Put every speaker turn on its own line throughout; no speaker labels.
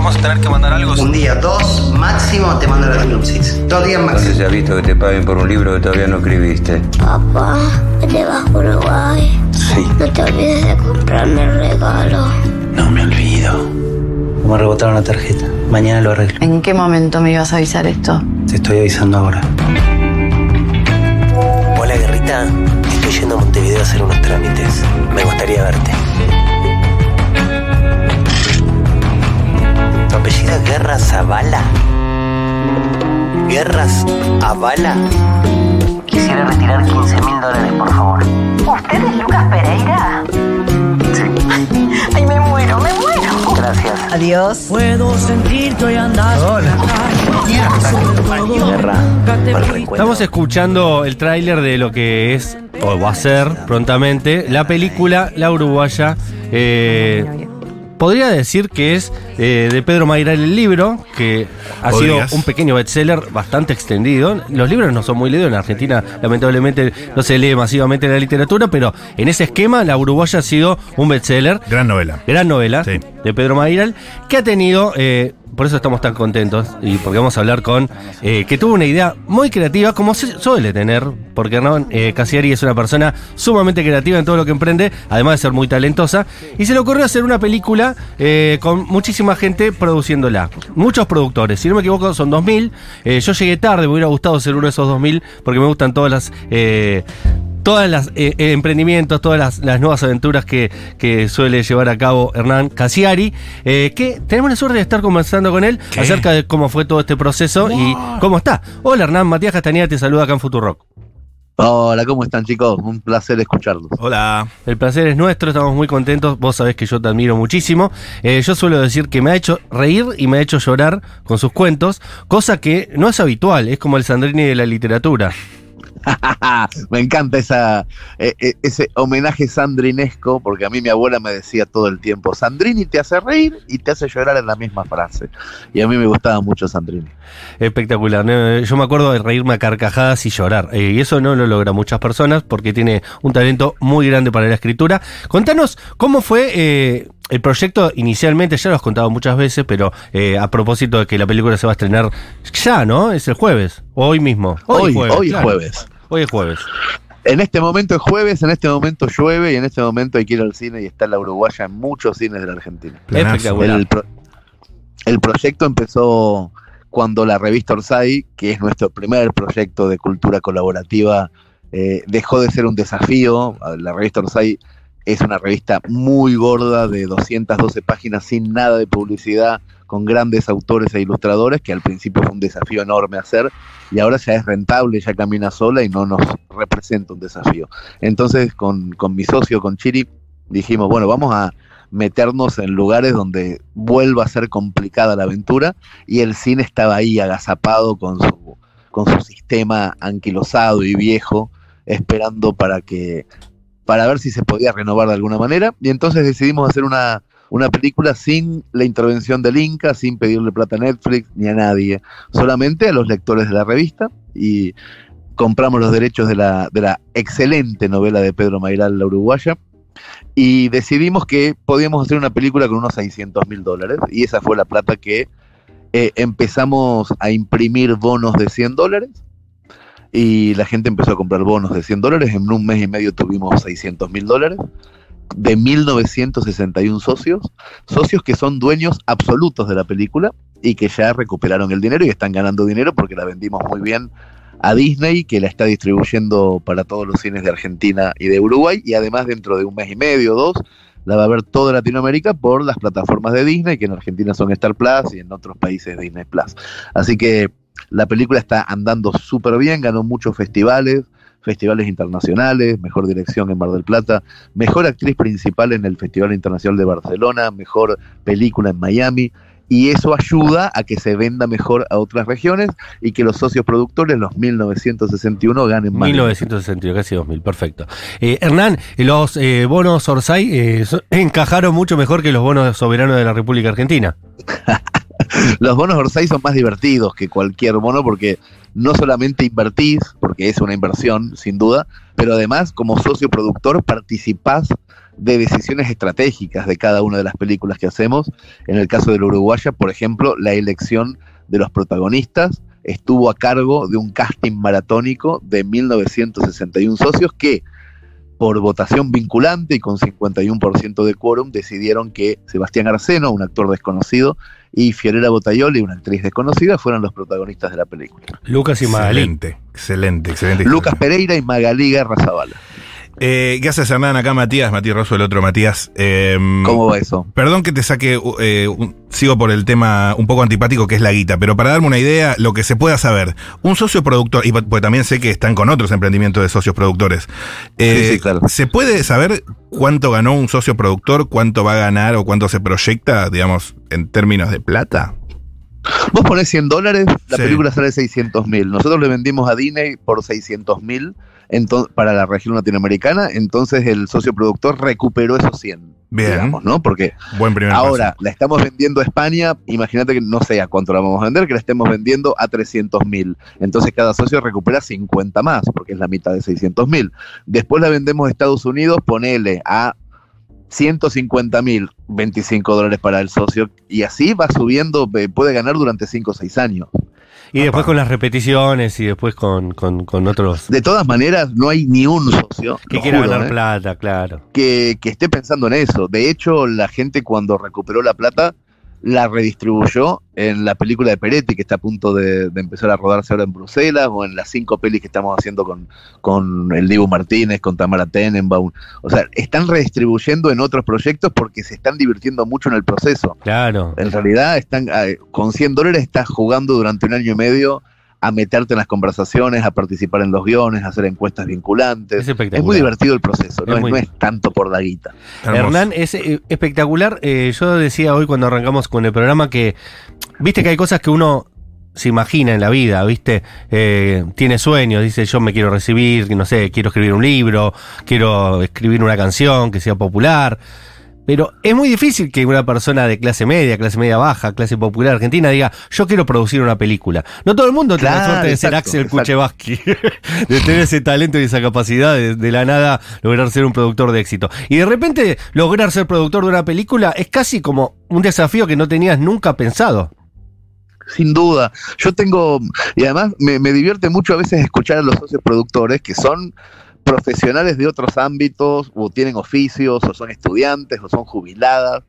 vamos a tener que mandar algo.
Un día, dos, máximo te mando la sinopsis. Dos días
¿Dónde
máximo.
se ha visto que te paguen por un libro que todavía no escribiste?
Papá, te vas a Uruguay.
Sí.
No te olvides de comprarme el regalo.
No me olvido. Me rebotaron la tarjeta. Mañana lo arreglo.
¿En qué momento me ibas a avisar esto?
Te estoy avisando ahora.
Hola, Guerrita. Estoy yendo a Montevideo a hacer unos trámites. Me gustaría verte. ¿Tu apellido es Guerra Zavala? ¿Guerras Avala? Quisiera retirar 15 mil dólares, por favor.
¿Usted es Lucas Pereira?
Sí.
Ay, me muero, me muero.
Gracias.
Adiós.
Puedo sentir que hoy andas
recuerdo.
Estamos escuchando el tráiler de lo que es, o va a ser prontamente, la película La Uruguaya. eh, podría decir que es eh, de Pedro Mayral el libro, que ha
Podrías.
sido un pequeño bestseller bastante extendido. Los libros no son muy leídos en Argentina, lamentablemente no se lee masivamente la literatura, pero en ese esquema La Uruguaya ha sido un bestseller.
Gran novela.
Gran novela
Sí.
de Pedro Mayral, que ha tenido, eh, por eso estamos tan contentos, y porque vamos a hablar con, eh, que tuvo una idea muy creativa, como suele tener, porque Hernán eh, Casiari es una persona sumamente creativa en todo lo que emprende, además de ser muy talentosa, y se le ocurrió hacer una película eh, con muchísima gente produciéndola. Muchos productores, si no me equivoco son 2.000, eh, yo llegué tarde, me hubiera gustado ser uno de esos 2.000, porque me gustan todas las... todas las eh, eh, emprendimientos, todas las, las nuevas aventuras que, que suele llevar a cabo Hernán Casiari, eh, que tenemos la suerte de estar conversando con él
¿Qué?
acerca de cómo fue todo este proceso y cómo está. Hola Hernán, Matías Castañeda te saluda acá en Futurock.
Hola, ¿cómo están chicos? Un placer escucharlos.
Hola.
El placer es nuestro, estamos muy contentos, vos sabés que yo te admiro muchísimo. Eh, yo suelo decir que me ha hecho reír y me ha hecho llorar con sus cuentos, cosa que no es habitual, es como el Sandrini de la literatura.
me encanta eh, eh, ese homenaje sandrinesco, porque a mí mi abuela me decía todo el tiempo, Sandrini te hace reír y te hace llorar en la misma frase. Y a mí me gustaba mucho Sandrini.
Espectacular. Yo me acuerdo de reírme a carcajadas y llorar. Eh, y eso no lo logra muchas personas porque tiene un talento muy grande para la escritura. Contanos cómo fue eh, el proyecto inicialmente. Ya lo has contado muchas veces, pero eh, a propósito de que la película se va a estrenar ya, ¿no? Es el jueves. O hoy mismo.
Hoy,
jueves,
hoy es jueves.
Hoy es jueves.
En este momento es jueves, en este momento llueve y en este momento hay que ir al cine y está la uruguaya en muchos cines de la Argentina.
Planazo.
Espectacular.
El, pro- el proyecto empezó cuando la revista Orsay, que es nuestro primer proyecto de cultura colaborativa, eh, dejó de ser un desafío. La revista Orsay es una revista muy gorda de 212 páginas sin nada de publicidad, con grandes autores e ilustradores, que al principio fue un desafío enorme hacer, y ahora ya es rentable, ya camina sola y no nos representa un desafío. Entonces, con, con mi socio, con Chiri, dijimos, bueno, vamos a meternos en lugares donde vuelva a ser complicada la aventura y el cine estaba ahí agazapado con su, con su sistema anquilosado y viejo esperando para que para ver si se podía renovar de alguna manera. Y entonces decidimos hacer una, una película sin la intervención del Inca, sin pedirle plata a Netflix ni a nadie, solamente a los lectores de la revista. Y compramos los derechos de la, de la excelente novela de Pedro Mayral, La Uruguaya, y decidimos que podíamos hacer una película con unos 600 mil dólares. Y esa fue la plata que eh, empezamos a imprimir bonos de 100 dólares y la gente empezó a comprar bonos de 100 dólares. En un mes y medio tuvimos 600 mil dólares de 1961 socios, socios que son dueños absolutos de la película y que ya recuperaron el dinero y están ganando dinero porque la vendimos muy bien a Disney, que la está distribuyendo para todos los cines de Argentina y de Uruguay, y además dentro de un mes y medio o dos, la va a ver toda Latinoamérica por las plataformas de Disney, que en Argentina son Star Plus y en otros países Disney Plus. Así que la película está andando súper bien, ganó muchos festivales, festivales internacionales, mejor dirección en Mar del Plata, mejor actriz principal en el Festival Internacional de Barcelona, mejor película en Miami, y eso ayuda a que se venda mejor a otras regiones y que los socios productores, los 1961, ganen más.
1961, casi 2000, perfecto. Eh, Hernán, los eh, bonos Orsay eh, encajaron mucho mejor que los bonos soberanos de la República Argentina.
Los bonos Orsay son más divertidos que cualquier bono porque no solamente invertís, porque es una inversión, sin duda, pero además como socio productor participás de decisiones estratégicas de cada una de las películas que hacemos. En el caso del Uruguaya, por ejemplo, la elección de los protagonistas estuvo a cargo de un casting maratónico de 1961 socios que, por votación vinculante y con 51% de quórum, decidieron que Sebastián Arseno, un actor desconocido, y Fiorella Botaioli, una actriz desconocida, fueran los protagonistas de la película.
Lucas y Magalí.
Excelente, excelente, excelente.
Lucas. Pereira y Magalí Guerra Zavala.
Eh, ¿Qué haces, Hernán? Acá Matías, Matías Rosso, el otro Matías. Eh,
¿Cómo va eso?
Perdón que te saque, eh, un- sigo por el tema un poco antipático que es la guita, pero para darme una idea, lo que se pueda saber, un socio productor, y pues también sé que están con otros emprendimientos de socios productores, eh,
Sí, sí, claro.
¿se puede saber cuánto ganó un socio productor, cuánto va a ganar o cuánto se proyecta, digamos, en términos de plata?
Vos ponés 100 dólares, la
Sí.
película sale 600 mil. Nosotros le vendimos a Disney por 600 mil para la región latinoamericana, entonces el socio productor recuperó esos 100.
Bien.
Digamos, ¿no? Porque
Buen primer
ahora la estamos vendiendo a España, imagínate que no sé a cuánto la vamos a vender, que la estemos vendiendo a 300 mil. Entonces cada socio recupera 50 más, porque es la mitad de 600 mil. Después la vendemos a Estados Unidos, ponele a 150 mil, 25 dólares para el socio, y así va subiendo, eh, puede ganar durante 5 o 6 años.
Y después con las repeticiones y después con, con, con otros
De todas maneras, no hay ni un socio
que
juro,
ganar
¿eh?
plata, claro.
que, que esté pensando en eso. De hecho, la gente cuando recuperó la plata la redistribuyó en la película de Peretti, que está a punto de, de empezar a rodarse ahora en Bruselas, o en las cinco pelis que estamos haciendo con, con el Dibu Martínez, con Tamara Tenenbaum. O sea, están redistribuyendo en otros proyectos porque se están divirtiendo mucho en el proceso.
Claro.
En realidad, están eh, con 100 dólares estás jugando durante un año y medio a meterte en las conversaciones, a participar en los guiones, a hacer encuestas vinculantes.
Es espectacular.
Es muy divertido el proceso, no,
Es muy-
no es tanto por la guita.
Hermoso.
Hernán, es eh, espectacular. Eh, yo decía hoy cuando arrancamos con el programa que, viste que hay cosas que uno se imagina en la vida, viste, Eh, tiene sueños, dice yo me quiero recibir, no sé, quiero escribir un libro, quiero escribir una canción que sea popular. Pero es muy difícil que una persona de clase media, clase media baja, clase popular argentina diga, yo quiero producir una película. No todo el mundo tiene la suerte de ser Axel. Kuchevaski, de tener ese talento y esa capacidad de, de la nada lograr ser un productor de éxito. Y de repente lograr ser productor de una película es casi como un desafío que no tenías nunca pensado.
Sin duda. Yo tengo, y además me, me divierte mucho a veces escuchar a los socios productores que son profesionales de otros ámbitos, o tienen oficios, o son estudiantes, o son jubiladas,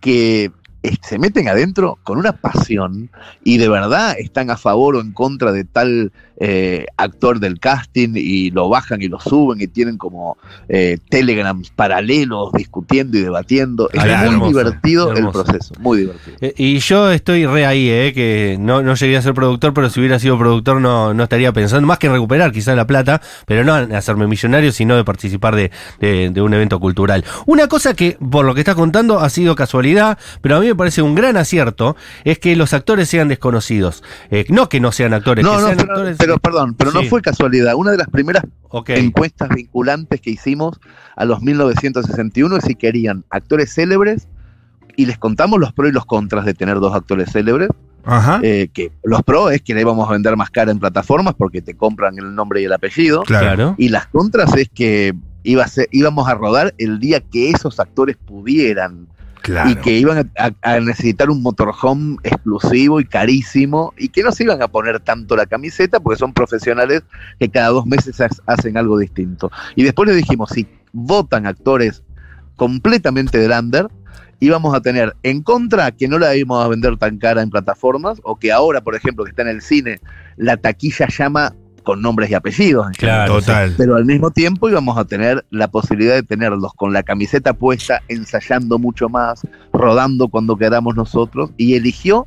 que eh, se meten adentro con una pasión y de verdad están a favor o en contra de tal eh, actor del casting y lo bajan y lo suben y tienen como eh, telegrams paralelos discutiendo y debatiendo. Es muy divertido el proceso, muy divertido.
Eh, y yo estoy re ahí, eh, que no, no llegué a ser productor, pero si hubiera sido productor no, no estaría pensando más que en recuperar quizás la plata, pero no en hacerme millonario, sino de participar de, de- de un evento cultural. Una cosa que, por lo que estás contando, ha sido casualidad, pero a mí me parece un gran acierto, es que los actores sean desconocidos. Eh, no que no sean actores,
No,
que
no,
sean
pero,
actores.
Pero perdón, pero
Sí.
no fue casualidad. Una de las primeras encuestas vinculantes que hicimos a los 1961 es si querían actores célebres y les contamos los pros y los contras de tener dos actores célebres.
Ajá.
eh, que los pros es que le íbamos a vender más cara en plataformas porque te compran el nombre y el apellido.
claro.
Claro.
Y las contras es que iba a ser- íbamos a rodar el día que esos actores pudieran Y que iban a, necesitar un motorhome exclusivo y carísimo y que no se iban a poner tanto la camiseta porque son profesionales que cada dos meses ha- hacen algo distinto. Y después le dijimos, si votan actores completamente del under, íbamos a tener en contra que no la íbamos a vender tan cara en plataformas o que ahora, por ejemplo, que está en el cine, la taquilla llama con nombres y apellidos.
Claro.
Total.
Pero al mismo tiempo íbamos a tener la posibilidad de tenerlos con la camiseta puesta, ensayando mucho más, rodando cuando queramos nosotros, y eligió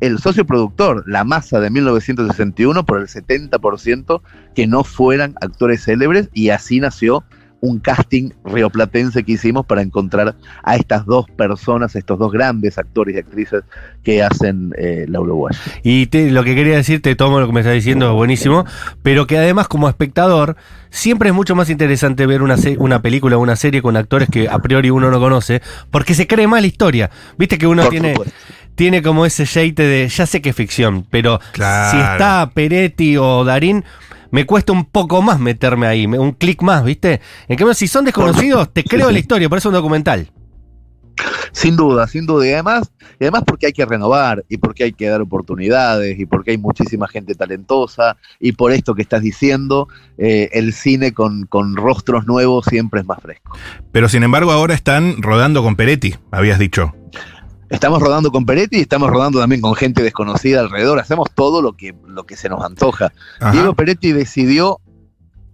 el socio productor, la masa de 1961, por el 70% que no fueran actores célebres, y así nació un casting rioplatense que hicimos para encontrar a estas dos personas, estos dos grandes actores y actrices que hacen eh, la Uruguaya.
Y te- lo que quería decir, te tomo lo que me estás diciendo, es buenísimo, pero que además como espectador, siempre es mucho más interesante ver una, se- una película o una serie con actores que a priori uno no conoce, porque se cree más la historia. Viste que uno
Por
tiene,
supuesto.
tiene como ese jeite de, ya sé que es ficción, pero
Claro.
si está Peretti o Darín, me cuesta un poco más meterme ahí, un clic más, ¿viste? En cambio, si son desconocidos, te creo la historia, por eso es un documental.
Sin duda, sin duda. Y además, y además porque hay que renovar y porque hay que dar oportunidades y porque hay muchísima gente talentosa y por esto que estás diciendo, eh, el cine con, con rostros nuevos siempre es más fresco.
Pero sin embargo ahora están rodando con Peretti, habías dicho.
Estamos rodando con Peretti y estamos rodando también con gente desconocida alrededor. Hacemos todo lo que, lo que se nos antoja.
Ajá.
Diego Peretti decidió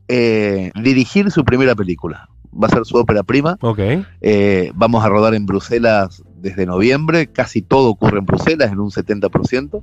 eh, dirigir su primera película. Va a ser su ópera prima.
Ok.
Eh, vamos a rodar en Bruselas desde noviembre. Casi todo ocurre en Bruselas, en un 70%.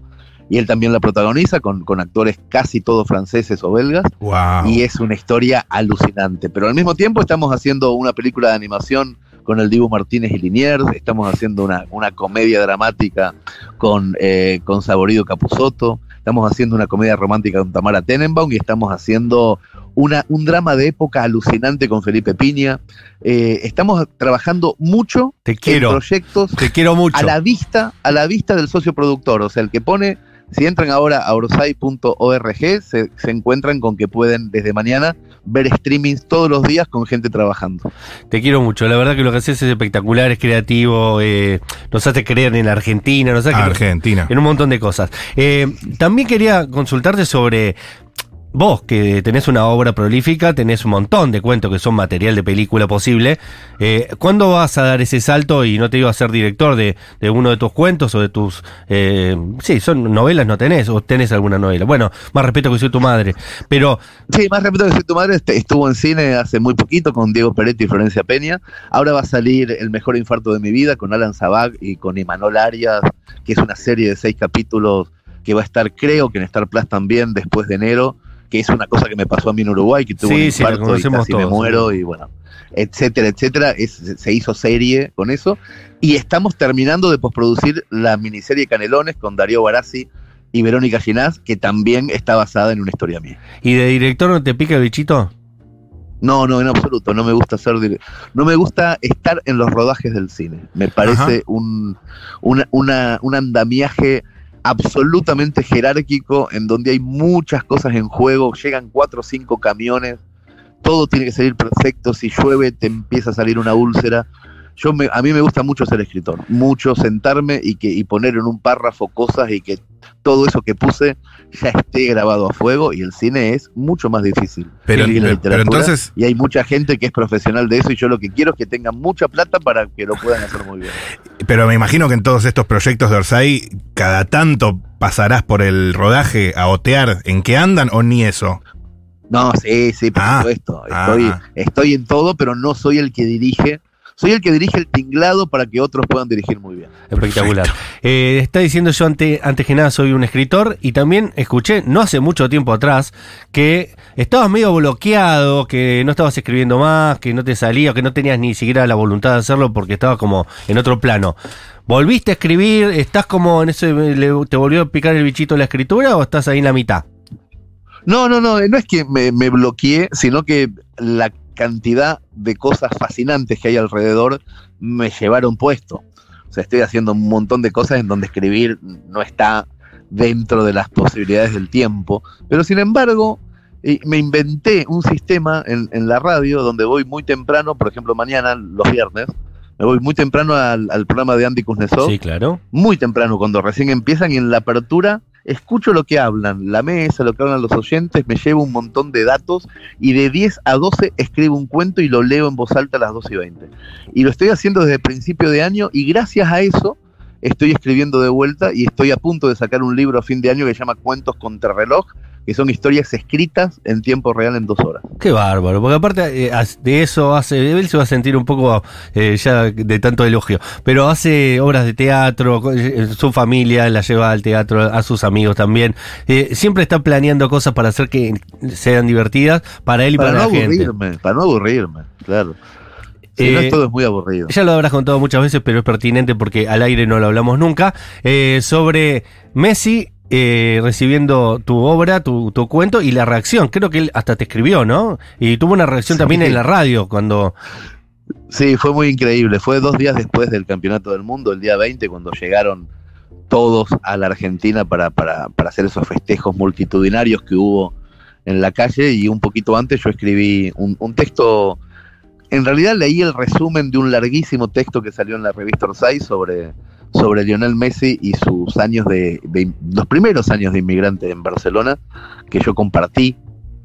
Y él también la protagoniza con, con actores casi todos franceses o belgas.
Wow.
Y es una historia alucinante. Pero al mismo tiempo estamos haciendo una película de animación con el Dibu Martínez y Liniers. Estamos haciendo una, una comedia dramática con, eh, con Saborido Capusotto. Estamos haciendo una comedia romántica con Tamara Tenenbaum y estamos haciendo una, un drama de época alucinante con Felipe Piña. Eh, estamos trabajando mucho
Te
en
quiero,
proyectos
te quiero mucho.
a la vista, a la vista del socio productor, o sea, el que pone, si entran ahora a orsay.org, se, se encuentran con que pueden desde mañana ver streamings todos los días con gente trabajando.
Te quiero mucho, la verdad que lo que haces es espectacular, es creativo, eh, nos hace creer en Argentina, nos hace creer
Argentina.
en un montón de cosas. Eh, también quería consultarte sobre vos, que tenés una obra prolífica, tenés un montón de cuentos que son material de película posible. Eh, ¿Cuándo vas a dar ese salto y no te iba a ser director de, de uno de tus cuentos o de tus... Eh, sí, son novelas, no tenés, o tenés alguna novela. Bueno, más respeto que soy tu madre. Pero
Sí, más respeto que soy tu madre, este, estuvo en cine hace muy poquito con Diego Peretti y Florencia Peña. Ahora va a salir El mejor infarto de mi vida con Alan Zabag y con Imanol Arias, que es una serie de seis capítulos que va a estar, creo que en Star Plus también después de enero, que es una cosa que me pasó a mí en Uruguay, que tuve
Sí,
un
sí,
infarto y
conocemos
casi me
todos,
muero
sí.
y bueno, etcétera, etcétera. Es- se hizo serie con eso y estamos terminando de posproducir la miniserie Canelones con Darío Barassi y Verónica Ginás, que también está basada en una historia mía.
¿y de director no te pica el bichito?
No, no, en absoluto. No me gusta dire- No me gusta estar en los rodajes del cine. Me parece un, una- una- un andamiaje absolutamente jerárquico en donde hay muchas cosas en juego. Llegan cuatro o cinco camiones. Todo tiene que salir perfecto. Si llueve, te empieza a salir una úlcera. Yo me- a mí me gusta mucho ser escritor, mucho sentarme y que y poner en un párrafo cosas y que todo eso que puse ya esté grabado a fuego y el cine es mucho más difícil.
Pero,
que la
pero
literatura,
entonces,
y hay mucha gente que es profesional de eso y yo lo que quiero es que tengan mucha plata para que lo puedan hacer muy bien.
pero me imagino que en todos estos proyectos de Orsay, cada tanto pasarás por el rodaje a otear en qué andan o ni eso.
No, sí, sí, por
Ah,
supuesto.
ah.
Estoy, estoy en todo, pero no soy el que dirige. Soy el que dirige el tinglado para que otros puedan dirigir muy bien.
Espectacular. Eh, está diciendo yo ante, antes que nada soy un escritor y también escuché no hace mucho tiempo atrás que estabas medio bloqueado, que no estabas escribiendo más, que no te salía, que no tenías ni siquiera la voluntad de hacerlo porque estabas como en otro plano. ¿Volviste a escribir? ¿Estás como en eso, le- te volvió a picar el bichito de la escritura o estás ahí en la mitad?
No, no, no, no es que me, me bloqueé, sino que la cantidad de cosas fascinantes que hay alrededor me llevaron puesto. O sea, estoy haciendo un montón de cosas en donde escribir no está dentro de las posibilidades del tiempo. Pero sin embargo, me inventé un sistema en, en la radio donde voy muy temprano, por ejemplo, mañana, los viernes, me voy muy temprano al, al programa de Andy Kuznetsov
Sí, claro.
muy temprano, cuando recién empiezan y en la apertura escucho lo que hablan, la mesa, lo que hablan los oyentes, me llevo un montón de datos y de 10 a 12 escribo un cuento y lo leo en voz alta a las 12 y 20. Y lo estoy haciendo desde principio de año y gracias a eso estoy escribiendo de vuelta y estoy a punto de sacar un libro a fin de año que se llama Cuentos contra reloj, que son historias escritas en tiempo real en dos horas.
Qué bárbaro, porque aparte eh, de eso hace, él se va a sentir un poco eh, ya de tanto elogio, pero hace obras de teatro, eh, su familia la lleva al teatro, a sus amigos también, Eh, siempre está planeando cosas para hacer que sean divertidas para él y para,
Para no
la gente.
aburrirme, para no aburrirme, claro. Si no
Eh,
todo es muy aburrido.
Ya lo habrás contado muchas veces, pero es pertinente porque al aire no lo hablamos nunca. eh, sobre Messi eh, recibiendo tu obra, tu, tu cuento y la reacción. Creo que él hasta te escribió, ¿no? Y tuvo una reacción
Sí.
también en la radio cuando.
Sí, fue muy increíble. Fue dos días después del Campeonato del Mundo, el día 20, cuando llegaron todos a la Argentina para, para, para hacer esos festejos multitudinarios que hubo en la calle y un poquito antes yo escribí un, un texto, en realidad leí el resumen de un larguísimo texto que salió en la revista Orsay sobre, sobre Lionel Messi y sus años de, de- los primeros años de inmigrante en Barcelona, que yo compartí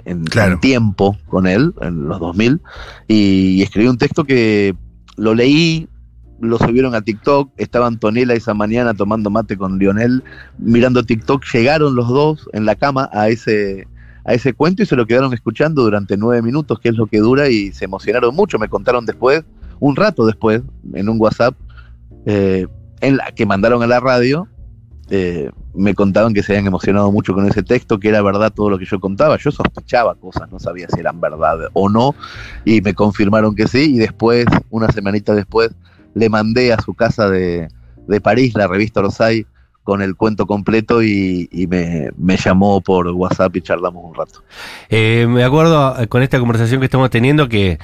en,
Claro.
en tiempo con él, en los 2000, y, escribí un texto que lo leí, lo subieron a TikTok, estaba Antonella esa mañana tomando mate con Lionel, mirando TikTok, llegaron los dos en la cama a ese a ese cuento y se lo quedaron escuchando durante nueve minutos, que es lo que dura, y se emocionaron mucho. Me contaron después, un rato después, en un WhatsApp, eh, en la que mandaron a la radio, eh, me contaban que se habían emocionado mucho con ese texto, que era verdad todo lo que yo contaba. Yo sospechaba cosas, no sabía si eran verdad o no, y me confirmaron que sí, y después, una semanita después, le mandé a su casa de, de París, la revista Orsay, con el cuento completo y, y me, me llamó por WhatsApp y charlamos un rato.
Eh, me acuerdo eh, con esta conversación que estamos teniendo que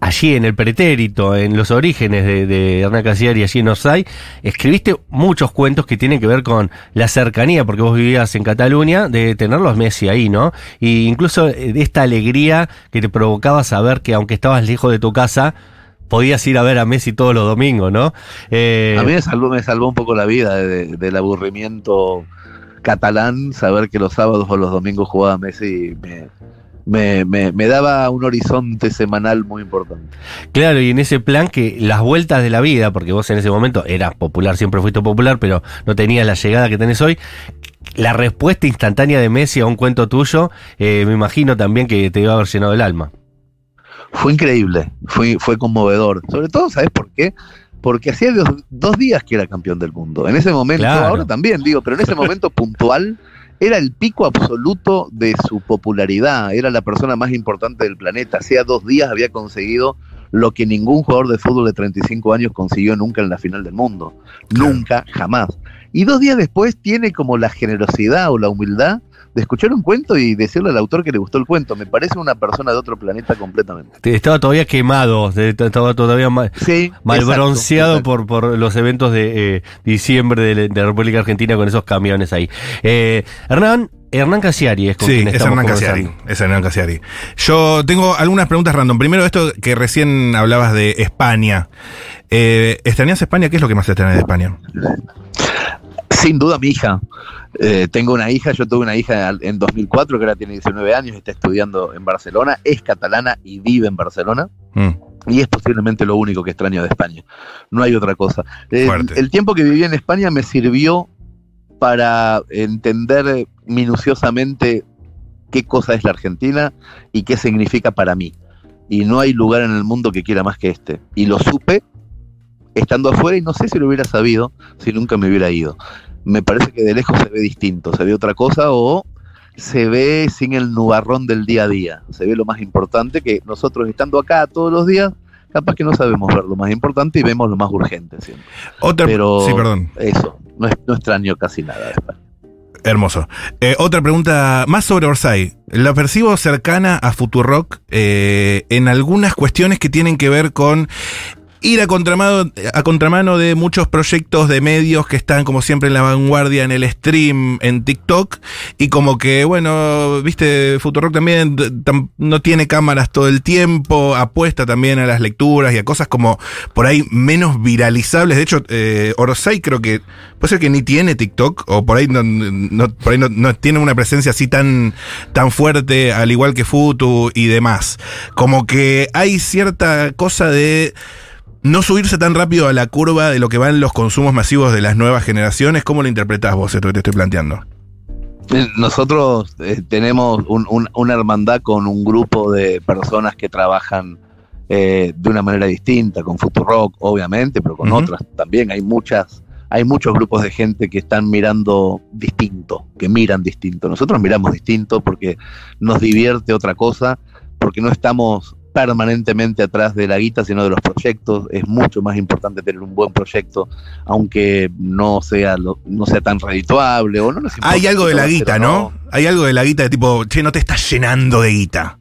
allí en el pretérito, en los orígenes de, de Hernán Casiari, allí en Orsay, escribiste muchos cuentos que tienen que ver con la cercanía, porque vos vivías en Cataluña, de tener los Messi ahí, ¿no? Y incluso eh, de esta alegría que te provocaba saber que aunque estabas lejos de tu casa, podías ir a ver a Messi todos los domingos, ¿no? Eh,
A mí me salvó, me salvó un poco la vida de- del aburrimiento catalán, saber que los sábados o los domingos jugaba Messi me, me, me- me daba un horizonte semanal muy importante.
Claro, y en ese plan que las vueltas de la vida, porque vos en ese momento eras popular, siempre fuiste popular, pero no tenías la llegada que tenés hoy. La respuesta instantánea de Messi a un cuento tuyo, eh, me imagino también que te iba a haber llenado el alma.
Fue increíble, fue, fue conmovedor. Sobre todo, ¿sabes por qué? Porque hacía dos, dos días que era campeón del mundo. En ese momento,
Claro.
ahora también digo, pero en ese momento puntual era el pico absoluto de su popularidad. Era la persona más importante del planeta. Hacía dos días había conseguido lo que ningún jugador de fútbol de 35 años consiguió nunca en la final del mundo.
Claro.
Nunca, jamás. Y dos días después tiene como la generosidad o la humildad de escuchar un cuento y decirle al autor que le gustó el cuento. Me parece una persona de otro planeta completamente.
Te- Estaba todavía quemado, estaba todavía mal,
Sí,
mal
exacto,
bronceado
exacto.
por, por los eventos de eh, diciembre de, la- de la República Argentina con esos camiones ahí. Eh, Hernán, Hernán Casiari es con
Sí,
quien
es Hernán Casiari. Es Hernán Casiari. Yo tengo algunas preguntas random. Primero, esto que recién hablabas de España. Eh, ¿Extrañas España? ¿Qué es lo que más extrañas de España?
Sin duda mi hija. Eh, tengo una hija, yo tuve una hija en 2004 que ahora tiene 19 años, está estudiando en Barcelona, es catalana y vive en Barcelona.
Mm,
Y es posiblemente lo único que extraño de España. No hay otra cosa. El,
Fuerte.
el tiempo que viví en España me sirvió para entender minuciosamente qué cosa es la Argentina y qué significa para mí. Y no hay lugar en el mundo que quiera más que este. Y lo supe estando afuera y no sé si lo hubiera sabido si nunca me hubiera ido. Me parece que de lejos se ve distinto, se ve otra cosa o se ve sin el nubarrón del día a día. Se ve lo más importante que nosotros estando acá todos los días, capaz que no sabemos ver lo más importante y vemos lo más urgente siempre.
Otra,
Pero
sí, perdón.
eso, no, es- no extraño casi nada de España.
Hermoso. Eh, otra pregunta más sobre Orsay. La percibo cercana a Futurock eh, en algunas cuestiones que tienen que ver con ir a contramano, a contramano de muchos proyectos de medios que están como siempre en la vanguardia en el stream, en TikTok, y como que, bueno, viste, Futurock también no tiene cámaras todo el tiempo, apuesta también a las lecturas y a cosas como por ahí menos viralizables. De hecho, eh, Orsay creo que puede ser que ni tiene TikTok, o por ahí no, no- por ahí no tiene una presencia así tan, tan fuerte, al igual que Futu y demás. Como que hay cierta cosa de no subirse tan rápido a la curva de lo que van los consumos masivos de las nuevas generaciones. ¿Cómo lo interpretás vos esto que te estoy planteando?
Eh, Nosotros eh, tenemos un- un- una hermandad con un grupo de personas que trabajan eh, de una manera distinta, con Futurock, obviamente, pero con otras también. Hay muchas, hay muchos grupos de gente que están mirando distinto, que miran distinto. Nosotros miramos distinto porque nos divierte otra cosa, porque no estamos permanentemente atrás de la guita, sino de los proyectos. Es mucho más importante tener un buen proyecto, aunque no sea lo- no sea tan redituable o no nos
Hay algo de la guita, ¿no? Hay algo de la guita de tipo, che, no te estás llenando de guita.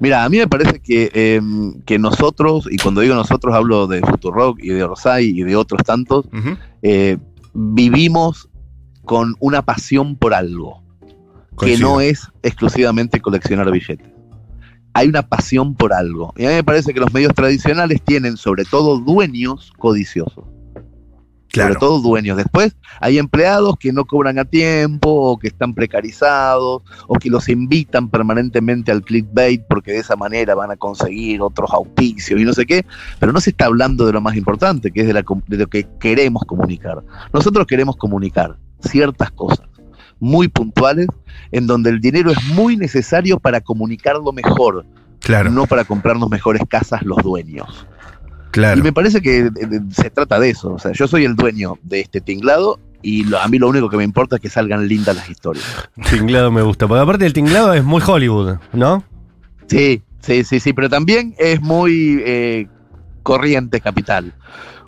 Mira, a mí me parece que, eh, que nosotros, y cuando digo nosotros hablo de Futurock y de Orsay y de otros tantos, eh, vivimos con una pasión por algo, que no es exclusivamente coleccionar billetes. Hay una pasión por algo. Y a mí me parece que los medios tradicionales tienen sobre todo dueños codiciosos.
Claro.
Sobre todo dueños. Después hay empleados que no cobran a tiempo, o que están precarizados, o que los invitan permanentemente al clickbait porque de esa manera van a conseguir otros auspicios y no sé qué. Pero no se está hablando de lo más importante, que es de, la de lo que queremos comunicar. Nosotros queremos comunicar ciertas cosas muy puntuales en donde el dinero es muy necesario para comunicarlo mejor,
Claro,
no para comprarnos mejores casas los dueños.
claro.
Y me parece que eh, se trata de eso. O sea, yo soy el dueño de este tinglado y lo- a mí lo único que me importa es que salgan lindas las historias.
Tinglado me gusta. Porque aparte el tinglado es muy Hollywood, ¿no?
Sí, sí, sí, sí, pero también es muy eh, corriente capital.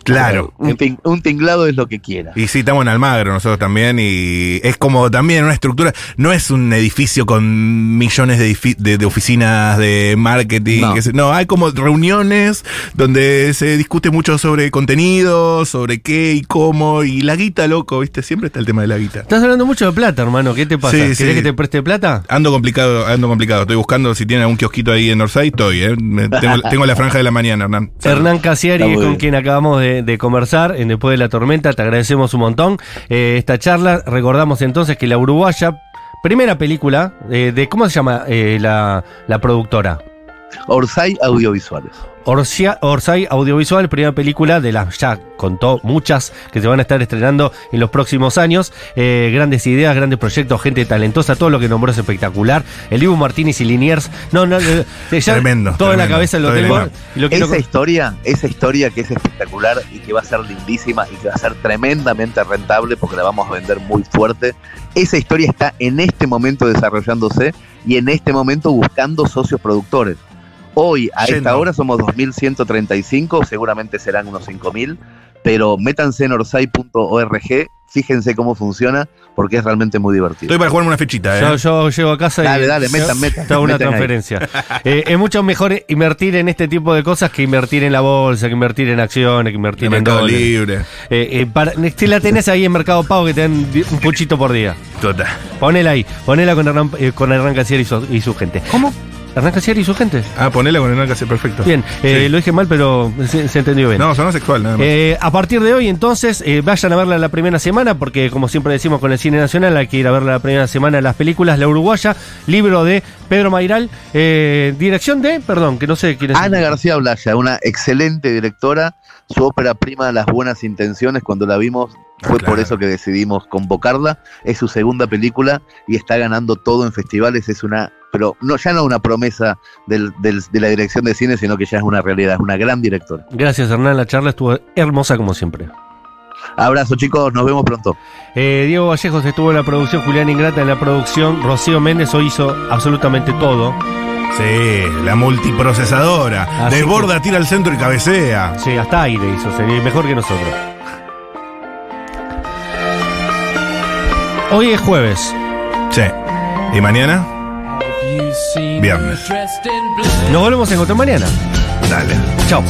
Claro.
Un, tin- un tinglado es lo que quiera.
Y sí, estamos en Almagro nosotros también y es como también una estructura, no es un edificio con millones de, edifi- de- de oficinas de marketing,
No.
que se- no, hay como reuniones donde se discute mucho sobre contenido, sobre qué y cómo, y la guita, loco, ¿viste? Siempre está el tema de la guita.
Estás hablando mucho de plata, hermano. ¿Qué te pasa?
Sí,
¿Querés
sí.
que te preste plata?
Ando complicado, ando complicado. Estoy buscando si tiene algún kiosquito ahí en Orsay, estoy, ¿eh? Tengo, tengo la franja de la mañana, Hernán.
Hernán Casiari, con
bien.
quien acabamos de, de conversar en Después de la Tormenta, te agradecemos un montón eh, esta charla. Recordamos entonces que la uruguaya, primera película, eh, de ¿cómo se llama eh, la, la productora?
Orsay Audiovisuales.
Orsia- Orsay Audiovisual, primera película de las, ya contó muchas que se van a estar estrenando en los próximos años. Eh, grandes ideas, grandes proyectos, gente talentosa, todo lo que nombró es espectacular. El Dibu Martínez y Liniers, no, no, eh, ya
Tremendo,
todo en la cabeza lo tengo.
bien.
y lo quiero
Esa historia, esa historia que es espectacular y que va a ser lindísima y que va a ser tremendamente rentable porque la vamos a vender muy fuerte. Esa historia está en este momento desarrollándose y en este momento buscando socios productores. Hoy, a
Yendo.
esta hora, somos 2.135, seguramente serán unos 5.000, pero métanse en orsay.org, fíjense cómo funciona porque es realmente muy divertido.
Estoy para jugarme una fechita, ¿eh?
Yo, yo llego a casa y.
Dale, dale, metan, metan,
hago una
metan
transferencia. Eh, es mucho mejor invertir en este tipo de cosas que invertir en la bolsa, que invertir en acciones, que invertir
En
en,
Mercado
dólares.
Libre.
Eh, eh, para, si la tenés ahí en Mercado Pago que te dan un puchito por día.
Total.
Ponela ahí. Ponela con Hernán, eh, con Hernán y su, y su gente. ¿Cómo? Hernán Casieri y su gente.
Ah, ponela con el que perfecto.
Bien, eh,
Sí.
lo dije mal, pero se, se entendió bien.
No, sonó sexual, nada más.
Eh, a partir de hoy, entonces, eh, vayan a verla la primera semana, porque como siempre decimos con el cine nacional, hay que ir a verla la primera semana las películas. La Uruguaya, libro de Pedro Mairal, eh, dirección de, perdón, que no sé quién es.
Ana García Blaya, una excelente directora, su ópera prima Las Buenas Intenciones, cuando la vimos fue
Claro.
por eso que decidimos convocarla, es su segunda película y está ganando todo en festivales, es una, pero no ya no una promesa del- del- de la dirección de cine, sino que ya es una realidad, es una gran directora.
Gracias, Hernán. La charla estuvo hermosa como siempre.
Abrazo chicos, nos vemos pronto.
Eh, Diego Vallejos estuvo en la producción, Julián Ingrata en la producción, Rocío Méndez hoy hizo absolutamente todo.
Sí, la multiprocesadora.
Así
Desborda, tira al centro y cabecea.
Sí, hasta aire hizo, sería mejor que nosotros. Hoy es jueves.
Sí. ¿Y mañana? Viernes.
Nos volvemos a encontrar mañana.
Dale.
Chao.